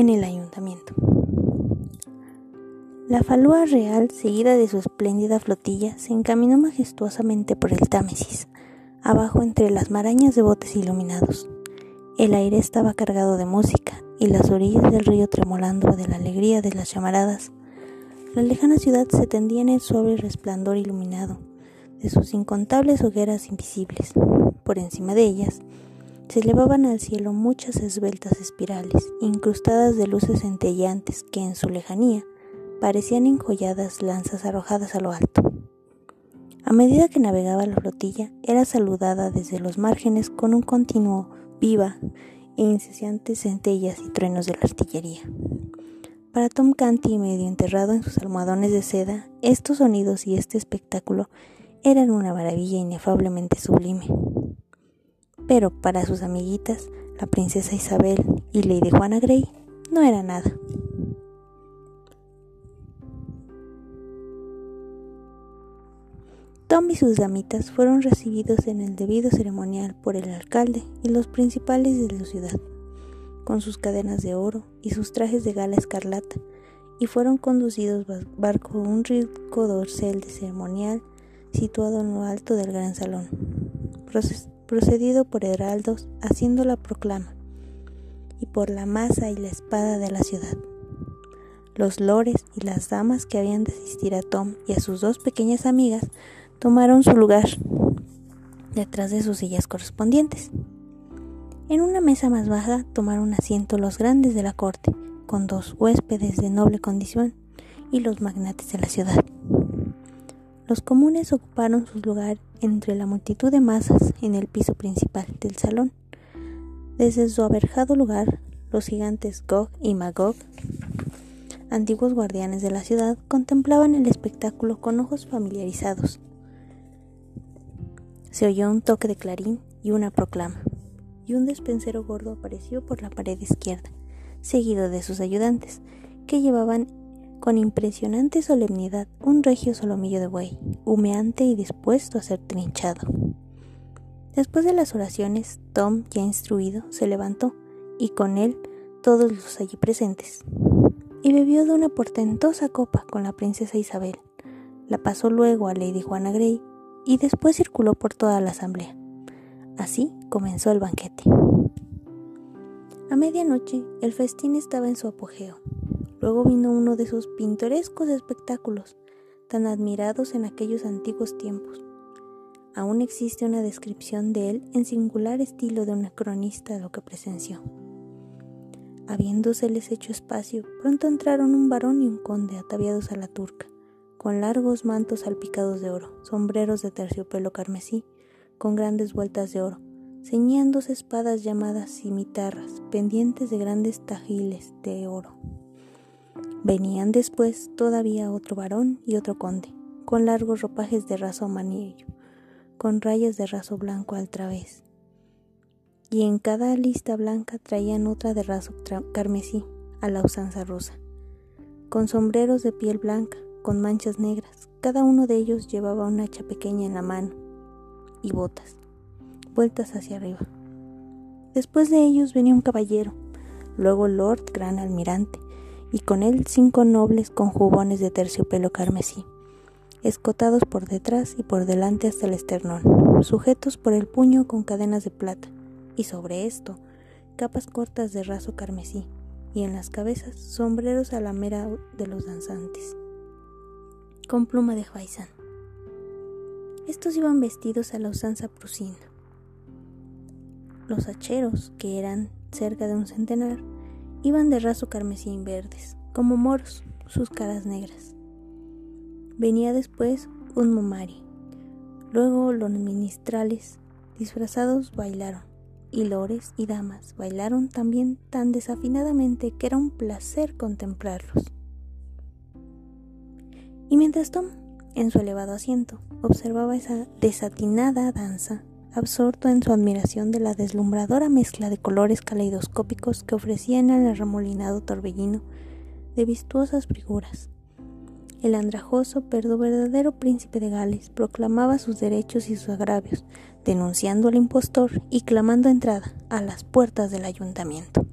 en el ayuntamiento. La falúa real, seguida de su espléndida flotilla, se encaminó majestuosamente por el Támesis, abajo entre las marañas de botes iluminados. El aire estaba cargado de música y las orillas del río tremolando de la alegría de las llamaradas. La lejana ciudad se tendía en el suave resplandor iluminado de sus incontables hogueras invisibles. Por encima de ellas se elevaban al cielo muchas esbeltas espirales, incrustadas de luces centellantes que en su lejanía parecían enjolladas lanzas arrojadas a lo alto. A medida que navegaba la flotilla, era saludada desde los márgenes con un continuo viva e incessantes centellas y truenos de la artillería. Para Tom Canty, medio enterrado en sus almohadones de seda, estos sonidos y este espectáculo eran una maravilla inefablemente sublime. Pero para sus amiguitas, la princesa Isabel y Lady Juana Grey, no era nada. Tom y sus damitas fueron recibidos en el debido ceremonial por el alcalde y los principales de la ciudad, con sus cadenas de oro y sus trajes de gala escarlata, y fueron conducidos barco un rico dorsal de ceremonial situado en lo alto del gran salón, procedido por heraldos haciendo la proclama, y por la masa y la espada de la ciudad. Los lores y las damas que habían de asistir a Tom y a sus dos pequeñas amigas tomaron su lugar detrás de sus sillas correspondientes. En una mesa más baja tomaron asiento los grandes de la corte, con dos huéspedes de noble condición y los magnates de la ciudad. Los comunes ocuparon su lugar entre la multitud de masas en el piso principal del salón. Desde su averjado lugar, los gigantes Gog y Magog, antiguos guardianes de la ciudad, contemplaban el espectáculo con ojos familiarizados se oyó un toque de clarín y una proclama, y un despensero gordo apareció por la pared izquierda, seguido de sus ayudantes, que llevaban con impresionante solemnidad un regio solomillo de buey, humeante y dispuesto a ser trinchado. Después de las oraciones, Tom, ya instruido, se levantó, y con él todos los allí presentes, y bebió de una portentosa copa con la princesa Isabel. La pasó luego a Lady Juana Grey, y después circuló por toda la asamblea. Así comenzó el banquete. A medianoche el festín estaba en su apogeo. Luego vino uno de esos pintorescos espectáculos tan admirados en aquellos antiguos tiempos. Aún existe una descripción de él en singular estilo de un cronista de lo que presenció. Habiéndoseles hecho espacio, pronto entraron un varón y un conde ataviados a la turca con largos mantos salpicados de oro, sombreros de terciopelo carmesí, con grandes vueltas de oro, ceñiéndose espadas llamadas cimitarras, pendientes de grandes tajiles de oro. Venían después todavía otro varón y otro conde, con largos ropajes de raso amarillo, con rayas de raso blanco al través. Y en cada lista blanca traían otra de raso carmesí, a la usanza rusa, con sombreros de piel blanca, con manchas negras. Cada uno de ellos llevaba una hacha pequeña en la mano y botas, vueltas hacia arriba. Después de ellos venía un caballero, luego Lord Gran Almirante, y con él cinco nobles con jubones de terciopelo carmesí, escotados por detrás y por delante hasta el esternón, sujetos por el puño con cadenas de plata, y sobre esto capas cortas de raso carmesí, y en las cabezas sombreros a la mera de los danzantes con pluma de faisán. Estos iban vestidos a la usanza prusina. Los hacheros, que eran cerca de un centenar, iban de raso carmesí verdes, como moros, sus caras negras. Venía después un momari. Luego los ministrales, disfrazados, bailaron, y lores y damas bailaron también tan desafinadamente que era un placer contemplarlos. Y mientras Tom, en su elevado asiento, observaba esa desatinada danza, absorto en su admiración de la deslumbradora mezcla de colores caleidoscópicos que ofrecían el arremolinado torbellino de vistuosas figuras. El andrajoso pero verdadero príncipe de Gales proclamaba sus derechos y sus agravios, denunciando al impostor y clamando entrada a las puertas del ayuntamiento.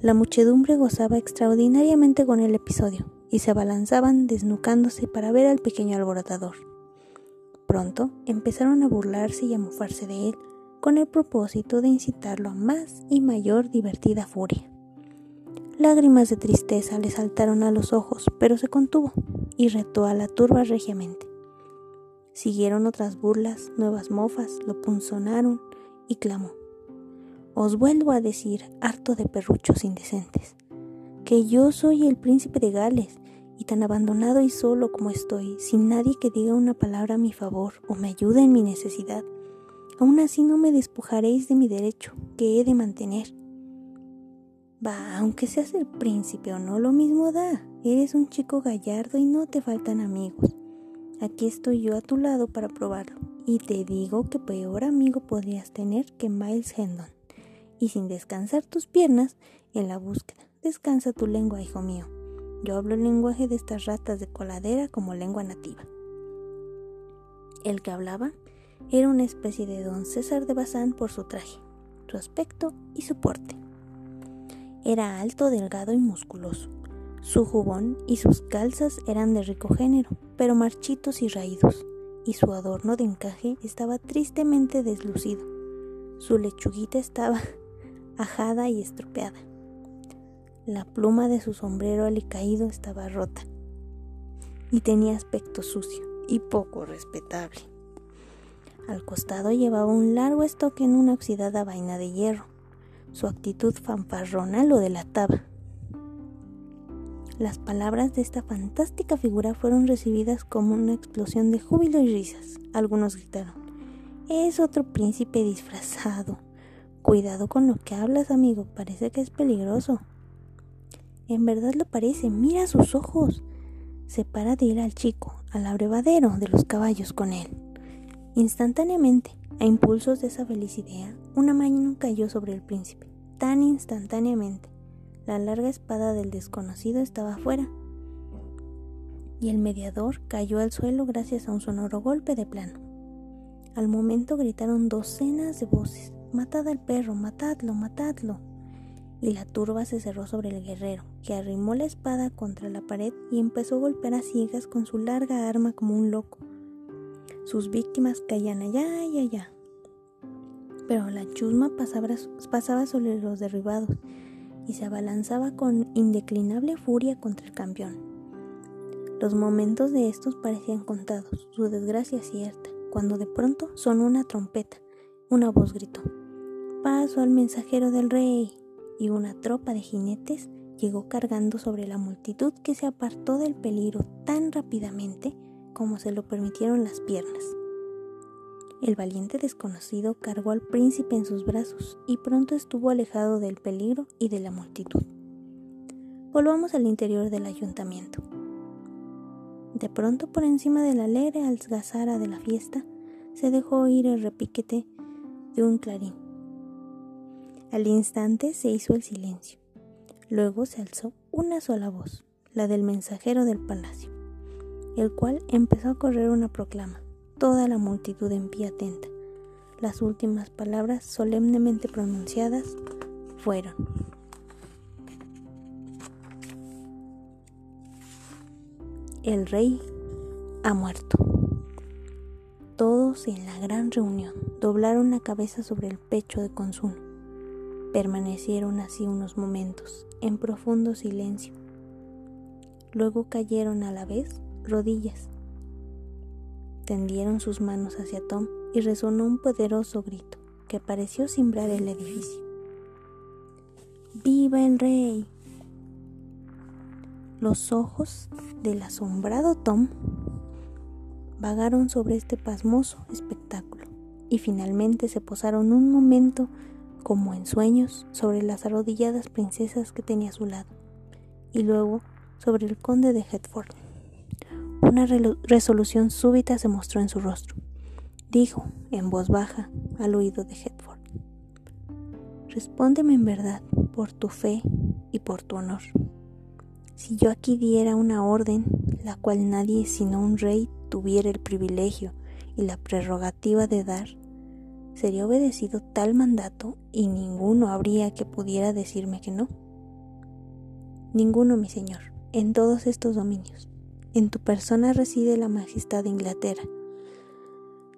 La muchedumbre gozaba extraordinariamente con el episodio y se abalanzaban desnucándose para ver al pequeño alborotador. Pronto empezaron a burlarse y a mofarse de él, con el propósito de incitarlo a más y mayor divertida furia. Lágrimas de tristeza le saltaron a los ojos, pero se contuvo y retó a la turba regiamente. Siguieron otras burlas, nuevas mofas, lo punzonaron y clamó. Os vuelvo a decir, harto de perruchos indecentes, que yo soy el príncipe de Gales, y tan abandonado y solo como estoy, sin nadie que diga una palabra a mi favor o me ayude en mi necesidad, aún así no me despojaréis de mi derecho, que he de mantener. Va, aunque seas el príncipe o no, lo mismo da. Eres un chico gallardo y no te faltan amigos. Aquí estoy yo a tu lado para probarlo. Y te digo que peor amigo podrías tener que Miles Hendon. Y sin descansar tus piernas en la búsqueda, descansa tu lengua, hijo mío. Yo hablo el lenguaje de estas ratas de coladera como lengua nativa. El que hablaba era una especie de don César de Bazán por su traje, su aspecto y su porte. Era alto, delgado y musculoso. Su jubón y sus calzas eran de rico género, pero marchitos y raídos, y su adorno de encaje estaba tristemente deslucido. Su lechuguita estaba ajada y estropeada. La pluma de su sombrero alicaído estaba rota y tenía aspecto sucio y poco respetable. Al costado llevaba un largo estoque en una oxidada vaina de hierro. Su actitud fanfarrona lo delataba. Las palabras de esta fantástica figura fueron recibidas como una explosión de júbilo y risas. Algunos gritaron, es otro príncipe disfrazado. Cuidado con lo que hablas, amigo, parece que es peligroso. En verdad lo parece, mira sus ojos. Se para de ir al chico, al abrevadero de los caballos con él. Instantáneamente, a impulsos de esa feliz idea, una mano cayó sobre el príncipe, tan instantáneamente. La larga espada del desconocido estaba afuera, y el mediador cayó al suelo gracias a un sonoro golpe de plano. Al momento gritaron docenas de voces, Matad al perro, matadlo, matadlo. Y la turba se cerró sobre el guerrero, que arrimó la espada contra la pared y empezó a golpear a ciegas con su larga arma como un loco. Sus víctimas caían allá y allá. Pero la chusma pasaba, sobre los derribados y se abalanzaba con indeclinable furia contra el campeón. Los momentos de estos parecían contados, su desgracia cierta, cuando de pronto sonó una trompeta. Una voz gritó, Paso al mensajero del rey. Y una tropa de jinetes llegó cargando sobre la multitud que se apartó del peligro tan rápidamente como se lo permitieron las piernas. El valiente desconocido cargó al príncipe en sus brazos y pronto estuvo alejado del peligro y de la multitud. Volvamos al interior del ayuntamiento. De pronto por encima de la alegre algazara de la fiesta se dejó oír el repiquete de un clarín. Al instante se hizo el silencio. Luego se alzó una sola voz, la del mensajero del palacio el cual empezó a correr una proclama, toda la multitud en pie atenta. Las últimas palabras solemnemente pronunciadas fueron, El rey ha muerto. Todos en la gran reunión doblaron la cabeza sobre el pecho de Consuno. Permanecieron así unos momentos, en profundo silencio. Luego cayeron a la vez rodillas. Tendieron sus manos hacia Tom y resonó un poderoso grito que pareció cimbrar el edificio. ¡Viva el rey! Los ojos del asombrado Tom vagaron sobre este pasmoso espectáculo y finalmente se posaron un momento como en sueños sobre las arrodilladas princesas que tenía a su lado y luego sobre el conde de Hertford. Una resolución súbita se mostró en su rostro. Dijo, en voz baja, al oído de Hedford, Respóndeme en verdad, por tu fe y por tu honor. Si yo aquí diera una orden, la cual nadie sino un rey tuviera el privilegio y la prerrogativa de dar, sería obedecido tal mandato y ninguno habría que pudiera decirme que no. Ninguno, mi señor, en todos estos dominios. En tu persona reside la majestad de Inglaterra.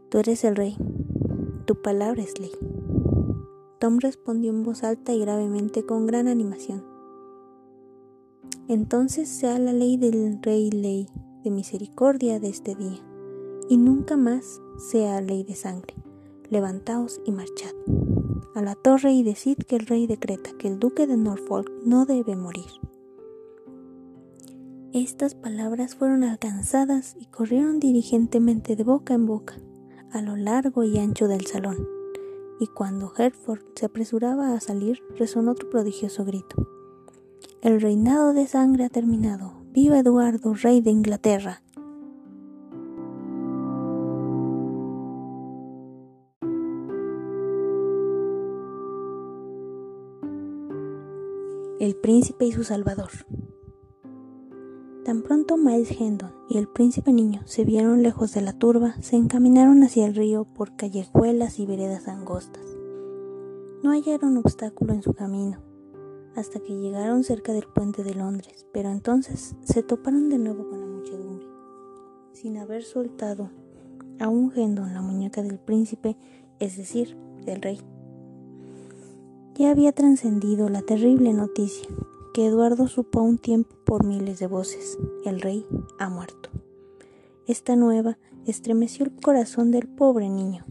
Tú eres el rey. Tu palabra es ley. Tom respondió en voz alta y gravemente con gran animación. Entonces sea la ley del rey ley de misericordia de este día, y nunca más sea ley de sangre. Levantaos y marchad a la torre y decid que el rey decreta que el duque de Norfolk no debe morir. Estas palabras fueron alcanzadas y corrieron diligentemente de boca en boca, a lo largo y ancho del salón, y cuando Hertford se apresuraba a salir, resonó otro prodigioso grito. El reinado de sangre ha terminado. ¡Viva Eduardo, rey de Inglaterra! El príncipe y su salvador. Tan pronto Miles Hendon y el príncipe niño se vieron lejos de la turba, se encaminaron hacia el río por callejuelas y veredas angostas. No hallaron obstáculo en su camino, hasta que llegaron cerca del puente de Londres, pero entonces se toparon de nuevo con la muchedumbre. Sin haber soltado a un Hendon la muñeca del príncipe, es decir, del rey. Ya había trascendido la terrible noticia que Eduardo supo a un tiempo por miles de voces, el rey ha muerto. Esta nueva estremeció el corazón del pobre niño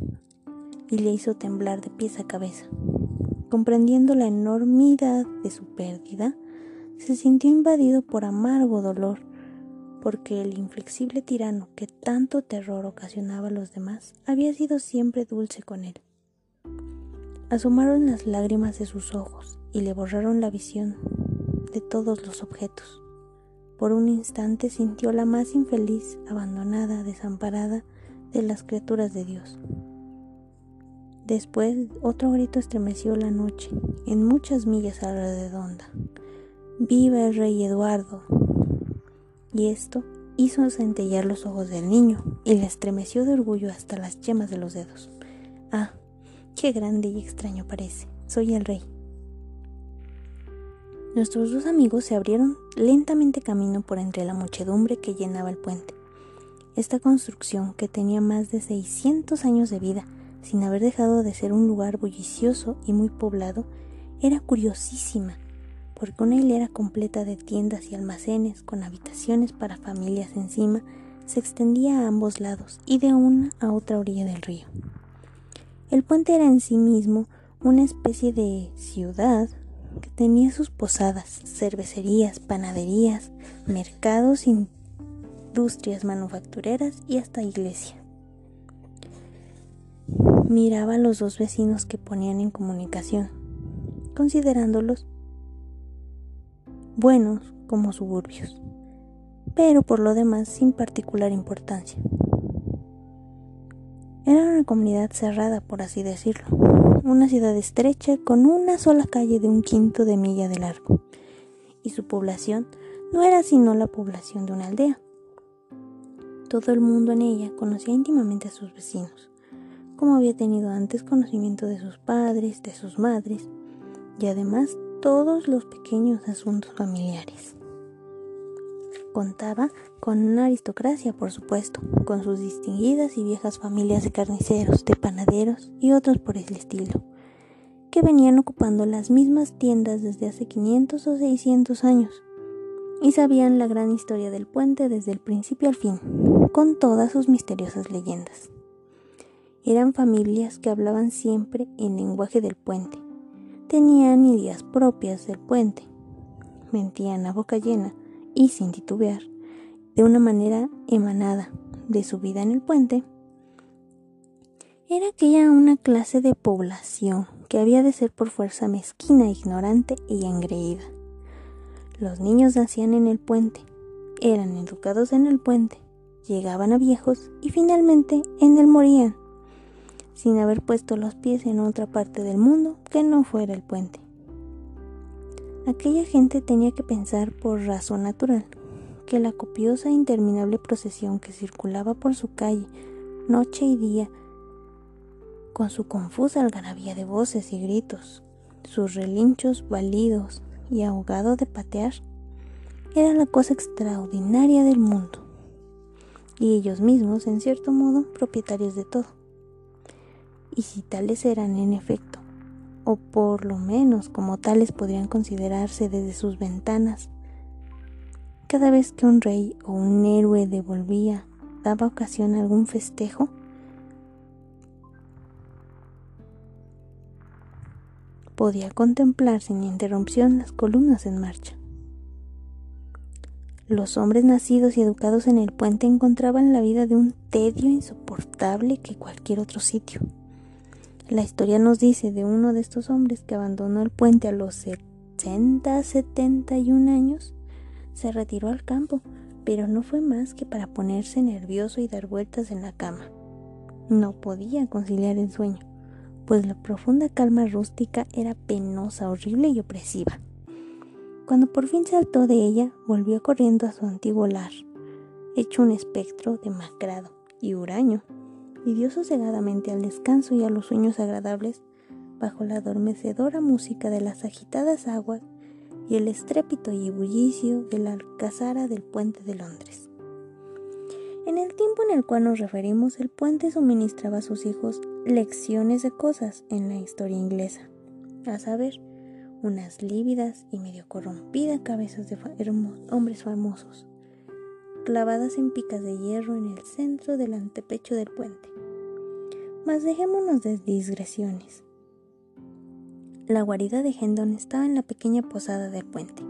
y le hizo temblar de pies a cabeza. Comprendiendo la enormidad de su pérdida, se sintió invadido por amargo dolor, porque el inflexible tirano que tanto terror ocasionaba a los demás había sido siempre dulce con él. Asomaron las lágrimas de sus ojos y le borraron la visión de todos los objetos. Por un instante sintió la más infeliz, abandonada, desamparada de las criaturas de Dios. Después otro grito estremeció la noche, en muchas millas a la redonda. ¡Viva el rey Eduardo! Y esto hizo centellar los ojos del niño y le estremeció de orgullo hasta las yemas de los dedos. ¡Ah! ¡Qué grande y extraño parece! Soy el rey. Nuestros dos amigos se abrieron lentamente camino por entre la muchedumbre que llenaba el puente. Esta construcción, que tenía más de 600 años de vida, sin haber dejado de ser un lugar bullicioso y muy poblado, era curiosísima, porque una hilera completa de tiendas y almacenes con habitaciones para familias encima se extendía a ambos lados y de una a otra orilla del río. El puente era en sí mismo una especie de ciudad que tenía sus posadas, cervecerías, panaderías, mercados, industrias manufactureras y hasta iglesia. Miraba a los dos vecinos que ponían en comunicación, considerándolos buenos como suburbios, pero por lo demás sin particular importancia. Era una comunidad cerrada, por así decirlo, una ciudad estrecha con una sola calle de un quinto de milla de largo, y su población no era sino la población de una aldea. Todo el mundo en ella conocía íntimamente a sus vecinos, como había tenido antes conocimiento de sus padres, de sus madres, y además todos los pequeños asuntos familiares. Contaba con una aristocracia, por supuesto, con sus distinguidas y viejas familias de carniceros, de panaderos y otros por el estilo, que venían ocupando las mismas tiendas desde hace 500 o 600 años y sabían la gran historia del puente desde el principio al fin, con todas sus misteriosas leyendas. Eran familias que hablaban siempre en lenguaje del puente, tenían ideas propias del puente, mentían a boca llena, y sin titubear, de una manera emanada de su vida en el puente, era aquella una clase de población que había de ser por fuerza mezquina, ignorante y engreída. Los niños nacían en el puente, eran educados en el puente, llegaban a viejos y finalmente en él morían, sin haber puesto los pies en otra parte del mundo que no fuera el puente. Aquella gente tenía que pensar por razón natural que la copiosa e interminable procesión que circulaba por su calle noche y día, con su confusa algarabía de voces y gritos, sus relinchos balidos y ahogado de patear, era la cosa extraordinaria del mundo, y ellos mismos, en cierto modo, propietarios de todo. Y si tales eran en efecto, o por lo menos como tales podrían considerarse desde sus ventanas, cada vez que un rey o un héroe devolvía, daba ocasión a algún festejo, podía contemplar sin interrupción las columnas en marcha. Los hombres nacidos y educados en el puente encontraban la vida de un tedio insoportable que cualquier otro sitio. La historia nos dice de uno de estos hombres que abandonó el puente a los 60, 71 años, se retiró al campo, pero no fue más que para ponerse nervioso y dar vueltas en la cama. No podía conciliar el sueño, pues la profunda calma rústica era penosa, horrible y opresiva. Cuando por fin saltó de ella, volvió corriendo a su antiguo lar, hecho un espectro demacrado y huraño, y dio sosegadamente al descanso y a los sueños agradables bajo la adormecedora música de las agitadas aguas y el estrépito y bullicio de la alcazara del puente de Londres. En el tiempo en el cual nos referimos, el puente suministraba a sus hijos lecciones de cosas en la historia inglesa, a saber, unas lívidas y medio corrompidas cabezas de hombres famosos, clavadas en picas de hierro en el centro del antepecho del puente. Mas dejémonos de digresiones. La guarida de Hendon estaba en la pequeña posada del puente.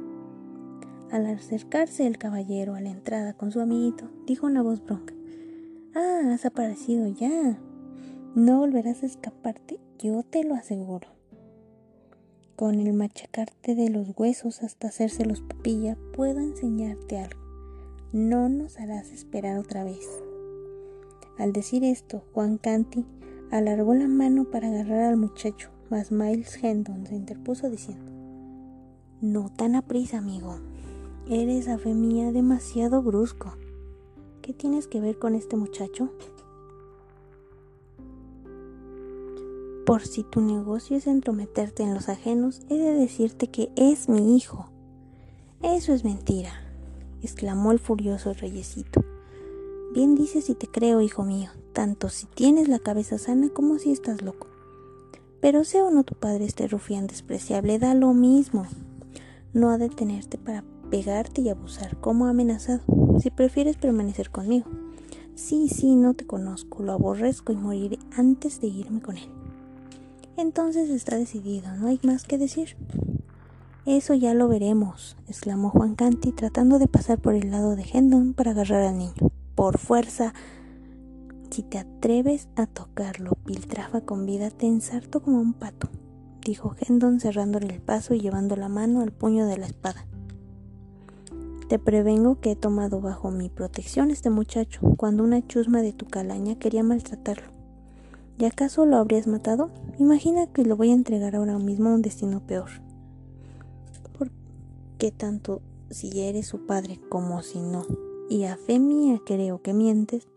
Al acercarse el caballero a la entrada con su amiguito, dijo una voz bronca: Ah, has aparecido ya. No volverás a escaparte, yo te lo aseguro con el machacarte de los huesos hasta hacérselos papilla, puedo enseñarte algo. No nos harás esperar otra vez. Al decir esto, Juan Canti alargó la mano para agarrar al muchacho, mas Miles Hendon se interpuso diciendo: No tan aprisa, amigo. Eres a fe mía demasiado brusco. ¿Qué tienes que ver con este muchacho? Por si tu negocio es entrometerte en los ajenos, he de decirte que es mi hijo. Eso es mentira, exclamó el furioso reyesito. Bien dices y te creo, hijo mío, tanto si tienes la cabeza sana como si estás loco. Pero sea o no tu padre este rufián despreciable, da lo mismo. No ha de tenerte para pegarte y abusar, como amenazado, si prefieres permanecer conmigo. Sí, sí, no te conozco, lo aborrezco y moriré antes de irme con él. Entonces está decidido, no hay más que decir. Eso ya lo veremos, exclamó Juan Canti tratando de pasar por el lado de Hendon para agarrar al niño. Por fuerza. Si te atreves a tocarlo, piltrafa con vida, te ensarto como un pato, dijo Hendon cerrándole el paso y llevando la mano al puño de la espada. Te prevengo que he tomado bajo mi protección este muchacho cuando una chusma de tu calaña quería maltratarlo. ¿Y acaso lo habrías matado? Imagina que lo voy a entregar ahora mismo a un destino peor. ¿Por qué tanto si eres su padre como si no? Y a fe mía creo que mientes.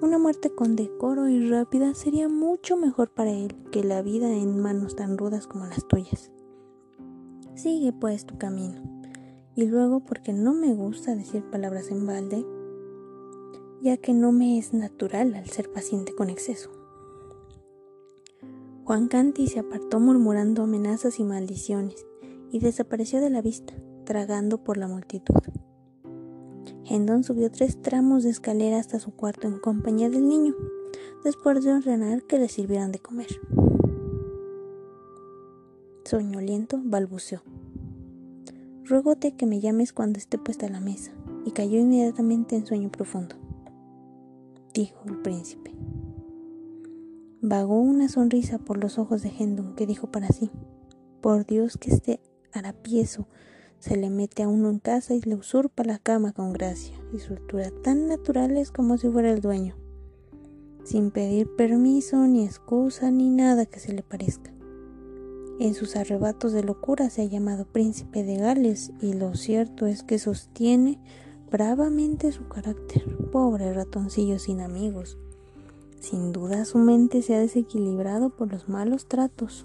Una muerte con decoro y rápida sería mucho mejor para él que la vida en manos tan rudas como las tuyas. Sigue pues tu camino. Y luego porque no me gusta decir palabras en balde, ya que no me es natural al ser paciente con exceso. Juan Canti se apartó murmurando amenazas y maldiciones y desapareció de la vista, tragando por la multitud. Hendon subió tres tramos de escalera hasta su cuarto en compañía del niño, después de ordenar que le sirvieran de comer. Soñoliento balbuceó. Ruégote que me llames cuando esté puesta la mesa, y cayó inmediatamente en sueño profundo, dijo el príncipe. Vagó una sonrisa por los ojos de Hendon, que dijo para sí: Por Dios que este harapieso se le mete a uno en casa y le usurpa la cama con gracia y soltura tan naturales como si fuera el dueño, sin pedir permiso, ni excusa, ni nada que se le parezca. En sus arrebatos de locura se ha llamado príncipe de Gales y lo cierto es que sostiene bravamente su carácter. Pobre ratoncillo sin amigos. Sin duda su mente se ha desequilibrado por los malos tratos.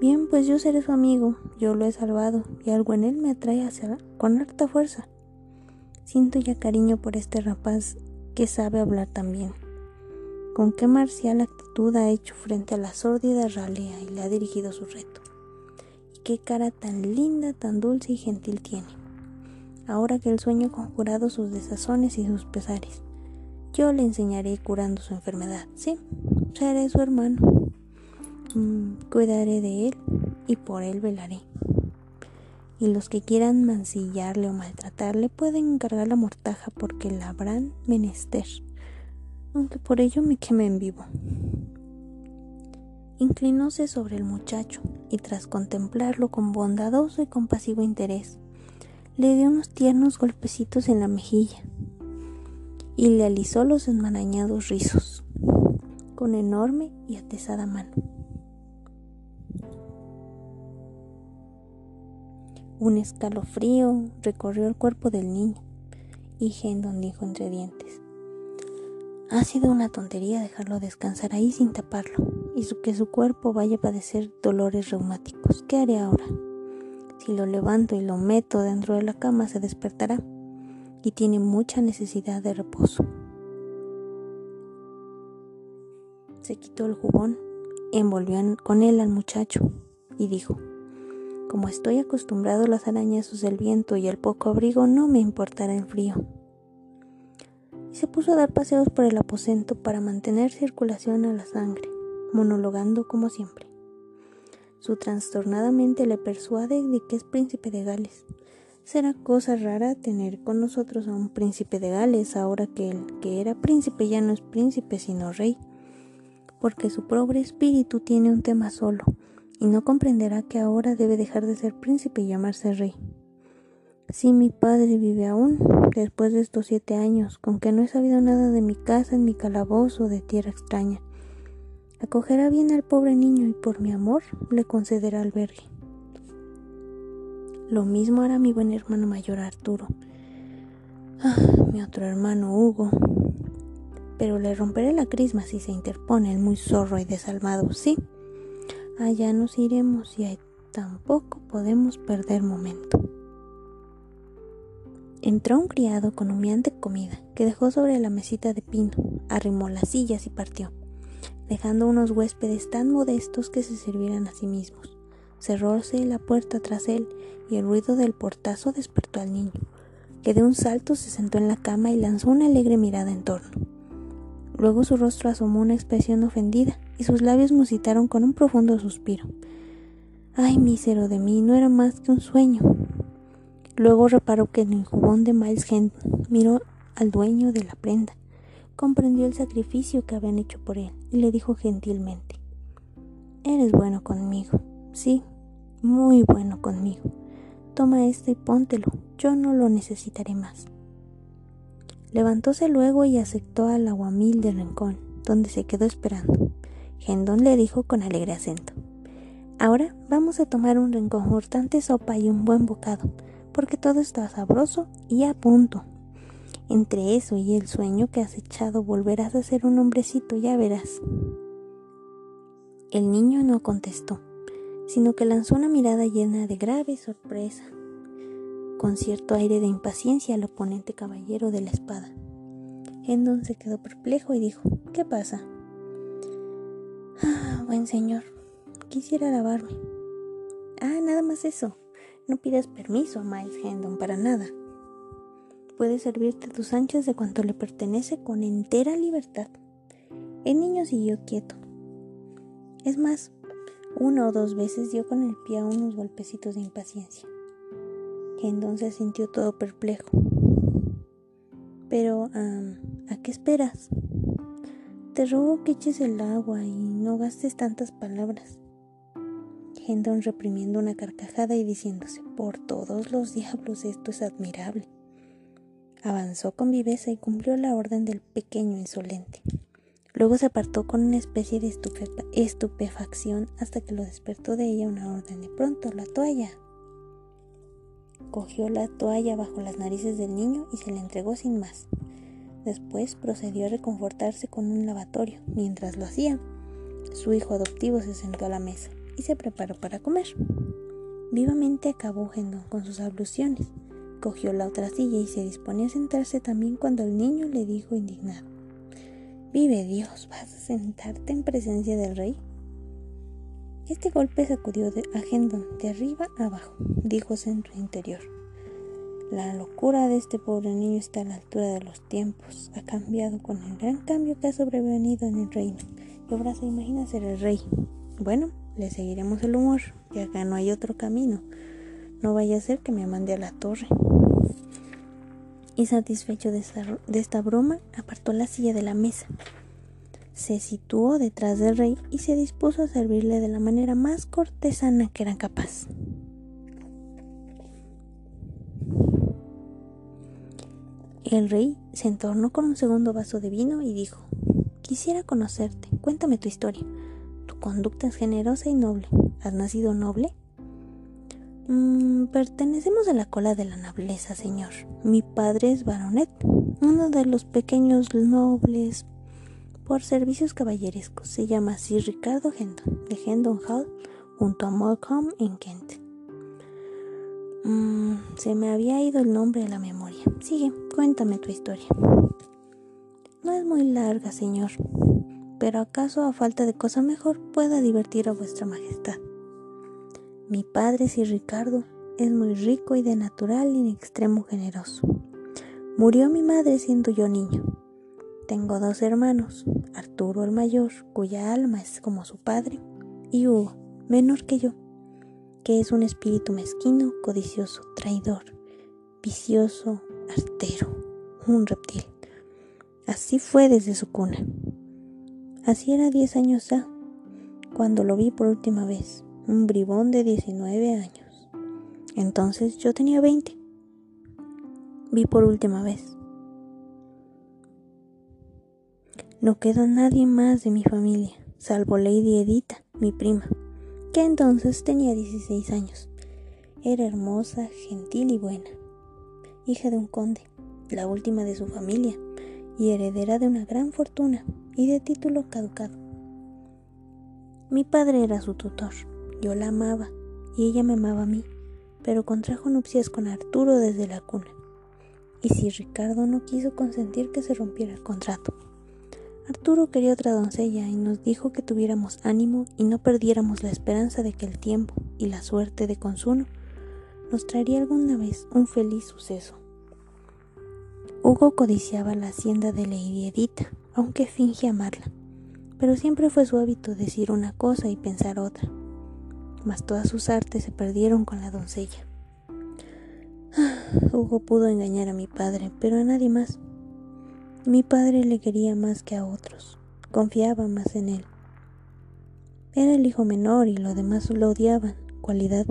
Bien, pues yo seré su amigo, yo lo he salvado y algo en él me atrae hacia con harta fuerza. Siento ya cariño por este rapaz que sabe hablar tan bien. Con qué marcial actitud ha hecho frente a la sórdida ralea y le ha dirigido su reto. Y qué cara tan linda, tan dulce y gentil tiene. Ahora que el sueño ha conjurado sus desazones y sus pesares, yo le enseñaré curando su enfermedad. Sí, seré su hermano. Mm, cuidaré de él y por él velaré. Y los que quieran mancillarle o maltratarle pueden encargar la mortaja porque la habrán menester, aunque por ello me queme en vivo. Inclinóse sobre el muchacho y tras contemplarlo con bondadoso y compasivo interés, le dio unos tiernos golpecitos en la mejilla y le alisó los enmarañados rizos con enorme y atesada mano. Un escalofrío recorrió el cuerpo del niño y Hendon dijo entre dientes, ha sido una tontería dejarlo descansar ahí sin taparlo y que su cuerpo vaya a padecer dolores reumáticos. ¿Qué haré ahora? Si lo levanto y lo meto dentro de la cama se despertará y tiene mucha necesidad de reposo. Se quitó el jubón, envolvió con él al muchacho y dijo, como estoy acostumbrado a los arañazos del viento y al poco abrigo, no me importará el frío. Y se puso a dar paseos por el aposento para mantener circulación a la sangre, monologando como siempre. Su trastornada mente le persuade de que es príncipe de Gales, Será cosa rara tener con nosotros a un príncipe de Gales ahora que el que era príncipe ya no es príncipe sino rey, porque su pobre espíritu tiene un tema solo y no comprenderá que ahora debe dejar de ser príncipe y llamarse rey. Si mi padre vive aún, después de estos siete años, con que no he sabido nada de mi casa en mi calabozo de tierra extraña, acogerá bien al pobre niño y por mi amor le concederá albergue. Lo mismo hará mi buen hermano mayor Arturo. Ah, mi otro hermano Hugo. Pero le romperé la crisma si se interpone el muy zorro y desalmado, sí. Allá nos iremos y tampoco podemos perder momento. Entró un criado con humeante comida que dejó sobre la mesita de pino, arrimó las sillas y partió, dejando unos huéspedes tan modestos que se sirvieran a sí mismos. Cerróse la puerta tras él y el ruido del portazo despertó al niño, que de un salto se sentó en la cama y lanzó una alegre mirada en torno. Luego su rostro asomó una expresión ofendida y sus labios musitaron con un profundo suspiro. Ay, mísero de mí, no era más que un sueño. Luego reparó que en el jubón de Miles Hand miró al dueño de la prenda, comprendió el sacrificio que habían hecho por él y le dijo gentilmente, Eres bueno conmigo, sí, muy bueno conmigo. Toma este y póntelo, yo no lo necesitaré más. Levantóse luego y aceptó al aguamil de rincón, donde se quedó esperando. Gendón le dijo con alegre acento: Ahora vamos a tomar un reconfortante sopa y un buen bocado, porque todo está sabroso y a punto. Entre eso y el sueño que has echado volverás a ser un hombrecito, ya verás. El niño no contestó sino que lanzó una mirada llena de grave sorpresa, con cierto aire de impaciencia al oponente caballero de la espada. Hendon se quedó perplejo y dijo, ¿qué pasa? Ah, buen señor, quisiera lavarme. Ah, nada más eso. No pidas permiso a Miles Hendon para nada. Puedes servirte tus anchas de cuanto le pertenece con entera libertad. El niño siguió quieto. Es más, una o dos veces dio con el pie a unos golpecitos de impaciencia, entonces sintió todo perplejo. Pero, ¿a qué esperas? Te ruego que eches el agua y no gastes tantas palabras. Hendon reprimiendo una carcajada y diciéndose, por todos los diablos esto es admirable. Avanzó con viveza y cumplió la orden del pequeño insolente. Luego se apartó con una especie de estupefacción hasta que lo despertó de ella una orden de pronto, la toalla. Cogió la toalla bajo las narices del niño y se la entregó sin más. Después procedió a reconfortarse con un lavatorio. Mientras lo hacía, su hijo adoptivo se sentó a la mesa, y se preparó para comer. Vivamente acabó Hendon con sus abluciones. Cogió la otra silla y se disponía a sentarse también cuando el niño le dijo indignado: Vive Dios, ¿vas a sentarte en presencia del rey? Este golpe sacudió a Hendon de arriba a abajo, dijo en su interior. La locura de este pobre niño está a la altura de los tiempos. Ha cambiado con el gran cambio que ha sobrevenido en el reino. Y ahora se imagina ser el rey. Bueno, le seguiremos el humor, ya acá no hay otro camino. No vaya a ser que me mande a la torre. Y satisfecho de esta broma, apartó la silla de la mesa se situó detrás del rey y se dispuso a servirle de la manera más cortesana que era capaz. El rey se entornó con un segundo vaso de vino y dijo, Quisiera conocerte, cuéntame tu historia. Tu conducta es generosa y noble. ¿Has nacido noble? Mm, pertenecemos a la cola de la nobleza, señor. Mi padre es baronet, uno de los pequeños nobles por servicios caballerescos. Se llama Sir Ricardo Hendon, de Hendon Hall, junto a Morecambe en Kent. Mm, se me había ido el nombre de la memoria. Sigue, cuéntame tu historia. No es muy larga, señor, pero acaso a falta de cosa mejor pueda divertir a vuestra majestad. Mi padre, Sir Ricardo, es muy rico y de natural y en extremo generoso. Murió mi madre siendo yo niño. Tengo dos hermanos, Arturo el mayor, cuya alma es como su padre, y Hugo, menor que yo, que es un espíritu mezquino, codicioso, traidor, vicioso, artero, un reptil. Así fue desde su cuna. Así era diez años ya, cuando lo vi por última vez, un bribón de 19 años. Entonces yo tenía 20. Vi por última vez. No quedó nadie más de mi familia, salvo Lady Edita, mi prima, que entonces tenía 16 años. Era hermosa, gentil y buena, hija de un conde, la última de su familia, y heredera de una gran fortuna y de título caducado. Mi padre era su tutor, yo la amaba y ella me amaba a mí, pero contrajo nupcias con Arturo desde la cuna. Y si Ricardo no quiso consentir que se rompiera el contrato, Arturo quería otra doncella y nos dijo que tuviéramos ánimo y no perdiéramos la esperanza de que el tiempo y la suerte de Consuno nos traería alguna vez un feliz suceso. Hugo codiciaba la hacienda de Lady Edita, aunque finge amarla, pero siempre fue su hábito decir una cosa y pensar otra, mas todas sus artes se perdieron con la doncella. Hugo pudo engañar a mi padre, pero a nadie más. Mi padre le quería más que a otros, confiaba más en él. Era el hijo menor y los demás lo odiaban, cualidad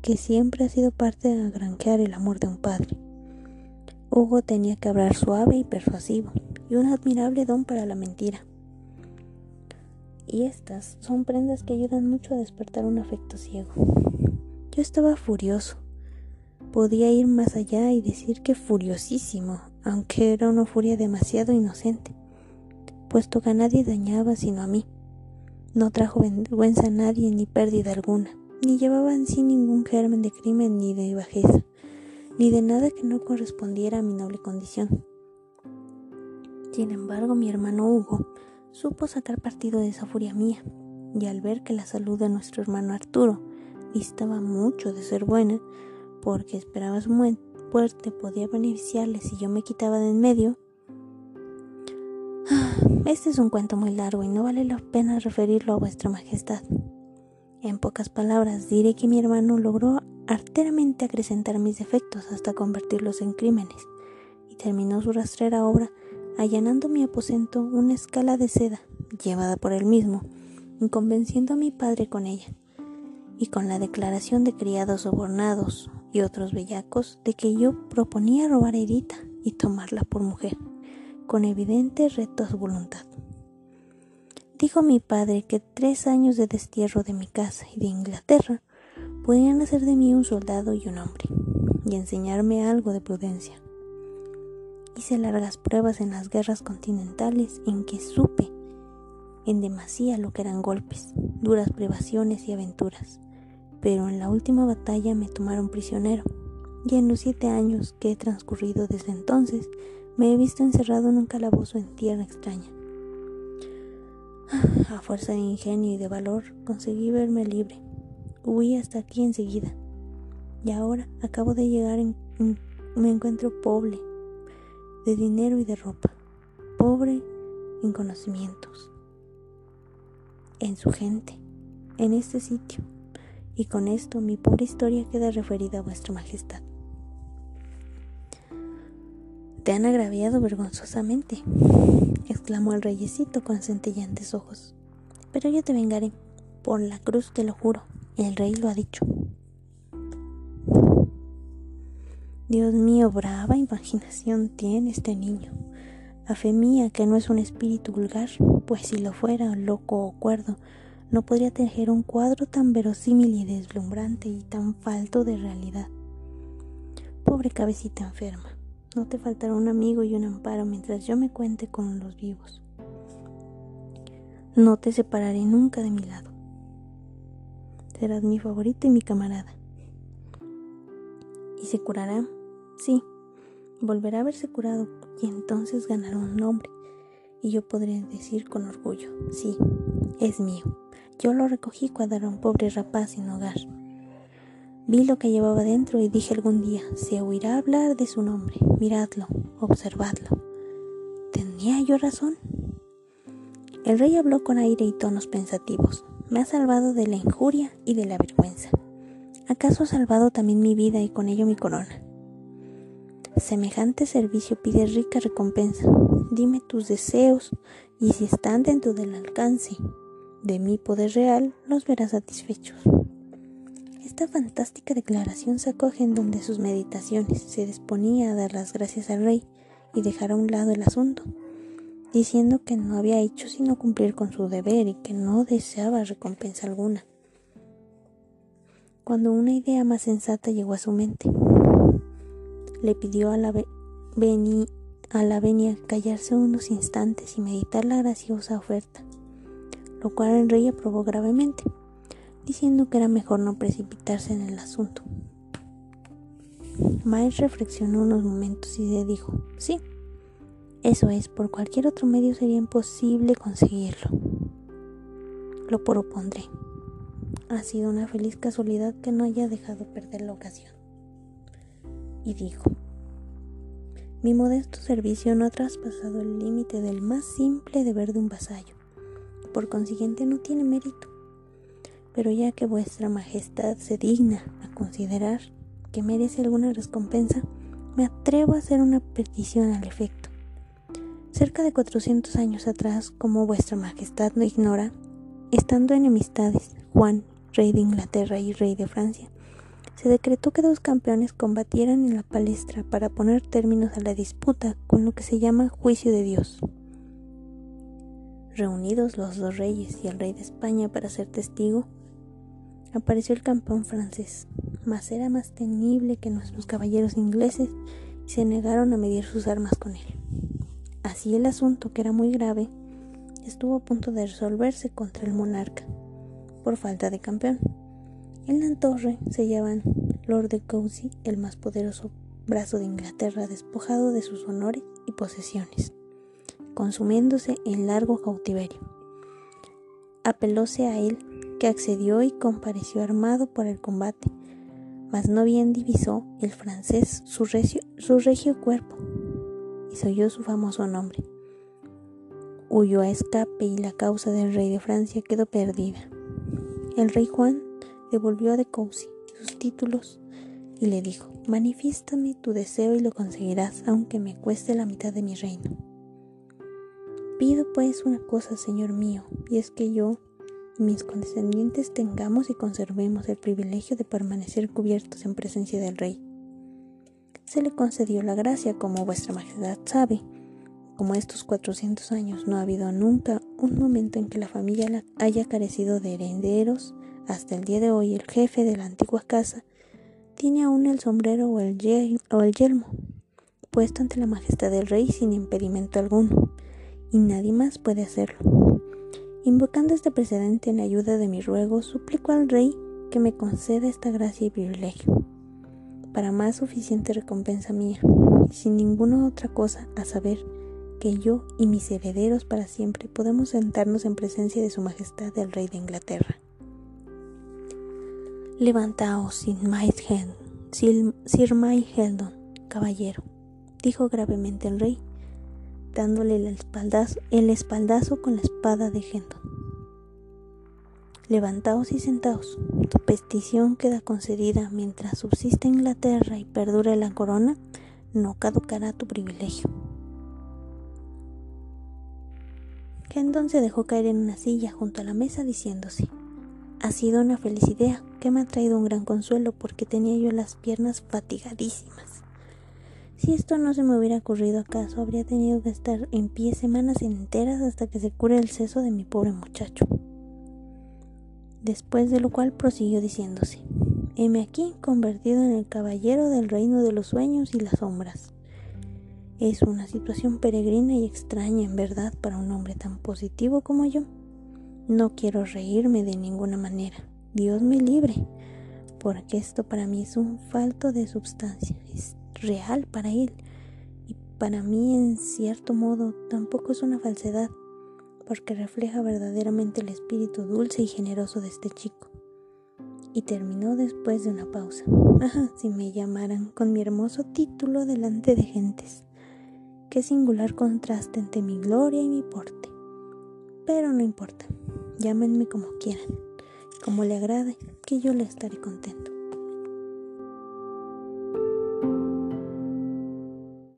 que siempre ha sido parte de granjear el amor de un padre. Hugo tenía que hablar suave y persuasivo, y un admirable don para la mentira. Y estas son prendas que ayudan mucho a despertar un afecto ciego. Yo estaba furioso. Podía ir más allá y decir que furiosísimo aunque era una furia demasiado inocente, puesto que a nadie dañaba sino a mí. No trajo vergüenza a nadie ni pérdida alguna, ni llevaba en sí ningún germen de crimen ni de bajeza, ni de nada que no correspondiera a mi noble condición. Sin embargo, mi hermano Hugo supo sacar partido de esa furia mía, y al ver que la salud de nuestro hermano Arturo distaba mucho de ser buena, porque esperaba su muerte, podía beneficiarle si yo me quitaba de en medio. Ah, este es un cuento muy largo y no vale la pena referirlo a vuestra majestad. En pocas palabras diré que mi hermano logró arteramente acrecentar mis defectos hasta convertirlos en crímenes, y terminó su rastrera obra allanando mi aposento una escala de seda, llevada por él mismo, y convenciendo a mi padre con ella, y con la declaración de criados sobornados, y otros bellacos de que yo proponía robar a Edita y tomarla por mujer, con evidente reto a su voluntad. Dijo mi padre que tres años de destierro de mi casa y de Inglaterra podrían hacer de mí un soldado y un hombre, y enseñarme algo de prudencia. Hice largas pruebas en las guerras continentales en que supe en demasía lo que eran golpes, duras privaciones y aventuras. Pero en la última batalla me tomaron prisionero, y en los siete años que he transcurrido desde entonces, me he visto encerrado en un calabozo en tierra extraña. A fuerza de ingenio y de valor conseguí verme libre. Huí hasta aquí enseguida. Y ahora acabo de llegar en, me encuentro pobre de dinero y de ropa, pobre en conocimientos, en su gente, en este sitio. Y con esto mi pobre historia queda referida a vuestra majestad. Te han agraviado vergonzosamente, exclamó el reyesito con centellantes ojos. Pero yo te vengaré, por la cruz te lo juro, el rey lo ha dicho. Dios mío, brava imaginación tiene este niño. A fe mía que no es un espíritu vulgar, pues si lo fuera, loco o cuerdo, no podría tejer un cuadro tan verosímil y deslumbrante y tan falto de realidad. Pobre cabecita enferma, no te faltará un amigo y un amparo mientras yo me cuente con los vivos. No te separaré nunca de mi lado. Serás mi favorito y mi camarada. Y se curará Sí, volverá a haberse curado y entonces ganará un nombre. Y yo podré decir con orgullo, sí, es mío. Yo lo recogí cuando era un pobre rapaz sin hogar. Vi lo que llevaba dentro y dije algún día, se oirá hablar de su nombre. Miradlo, observadlo. ¿Tenía yo razón? El rey habló con aire y tonos pensativos. Me ha salvado de la injuria y de la vergüenza. ¿Acaso ha salvado también mi vida y con ello mi corona? Semejante servicio pide rica recompensa. Dime tus deseos y si están dentro del alcance de mi poder real, los verás satisfechos. Esta fantástica declaración se acoge en donde sus meditaciones se disponía a dar las gracias al rey y dejar a un lado el asunto, diciendo que no había hecho sino cumplir con su deber y que no deseaba recompensa alguna. Cuando una idea más sensata llegó a su mente, le pidió a la, a la venia callarse unos instantes y meditar la graciosa oferta, lo cual el rey aprobó gravemente, diciendo que era mejor no precipitarse en el asunto. Miles reflexionó unos momentos y le dijo, sí, eso es, por cualquier otro medio sería imposible conseguirlo. Lo propondré. Ha sido una feliz casualidad que no haya dejado perder la ocasión y dijo, mi modesto servicio no ha traspasado el límite del más simple deber de un vasallo, por consiguiente no tiene mérito. Pero ya que vuestra majestad se digna a considerar que merece alguna recompensa, me atrevo a hacer una petición al efecto. Cerca de 400 años atrás, como vuestra majestad no ignora, estando enemistades Juan, rey de Inglaterra y rey de Francia, se decretó que dos campeones combatieran en la palestra para poner términos a la disputa con lo que se llama juicio de Dios. Reunidos los dos reyes y el rey de España para ser testigo, apareció el campeón francés, mas era más temible que nuestros caballeros ingleses y se negaron a medir sus armas con él. Así el asunto, que era muy grave, estuvo a punto de resolverse contra el monarca, por falta de campeón. En la torre se hallaban Lord de Cousy, el más poderoso brazo de Inglaterra despojado de sus honores y posesiones, consumiéndose en largo cautiverio. Apelóse a él, que accedió y compareció armado por el combate, mas no bien divisó el francés su, su regio cuerpo y oyó su famoso nombre. Huyó a escape y la causa del rey de Francia quedó perdida. El rey Juan devolvió a De Cousy sus títulos y le dijo, manifiéstame tu deseo y lo conseguirás aunque me cueste la mitad de mi reino. Pido pues una cosa, Señor mío, y es que yo y mis condescendientes tengamos y conservemos el privilegio de permanecer cubiertos en presencia del rey. Se le concedió la gracia, como vuestra majestad sabe, como estos 400 años no ha habido nunca un momento en que la familia haya carecido de herederos hasta el día de hoy el jefe de la antigua casa tiene aún el sombrero o el, yelmo puesto ante la majestad del rey sin impedimento alguno, y nadie más puede hacerlo. Invocando este precedente en ayuda de mi ruego, suplico al Rey que me conceda esta gracia y privilegio, para más suficiente recompensa mía, sin ninguna otra cosa, a saber, que yo y mis herederos para siempre podemos sentarnos en presencia de Su Majestad el Rey de Inglaterra. Levantaos, Sir Heldon, caballero, dijo gravemente el rey, dándole el espaldazo, el espaldazo con la espada de Hendon. Levantaos y sentaos. Tu petición queda concedida mientras subsiste Inglaterra y perdure la corona, no caducará tu privilegio. Hendon se dejó caer en una silla junto a la mesa diciéndose, ha sido una feliz idea que me ha traído un gran consuelo porque tenía yo las piernas fatigadísimas. Si esto no se me hubiera ocurrido acaso, habría tenido que estar en pie semanas enteras hasta que se cure el seso de mi pobre muchacho. Después de lo cual prosiguió diciéndose, heme aquí convertido en el caballero del reino de los sueños y las sombras. Es una situación peregrina y extraña en verdad para un hombre tan positivo como yo. No quiero reírme de ninguna manera. Dios me libre, porque esto para mí es un falto de substancia, es real para Él. Y para mí, en cierto modo, tampoco es una falsedad, porque refleja verdaderamente el espíritu dulce y generoso de este chico. Y terminó después de una pausa. Ajá, si me llamaran con mi hermoso título delante de gentes. Qué singular contraste entre mi gloria y mi porte. Pero no importa. Llámenme como quieran, como le agrade, que yo le estaré contento.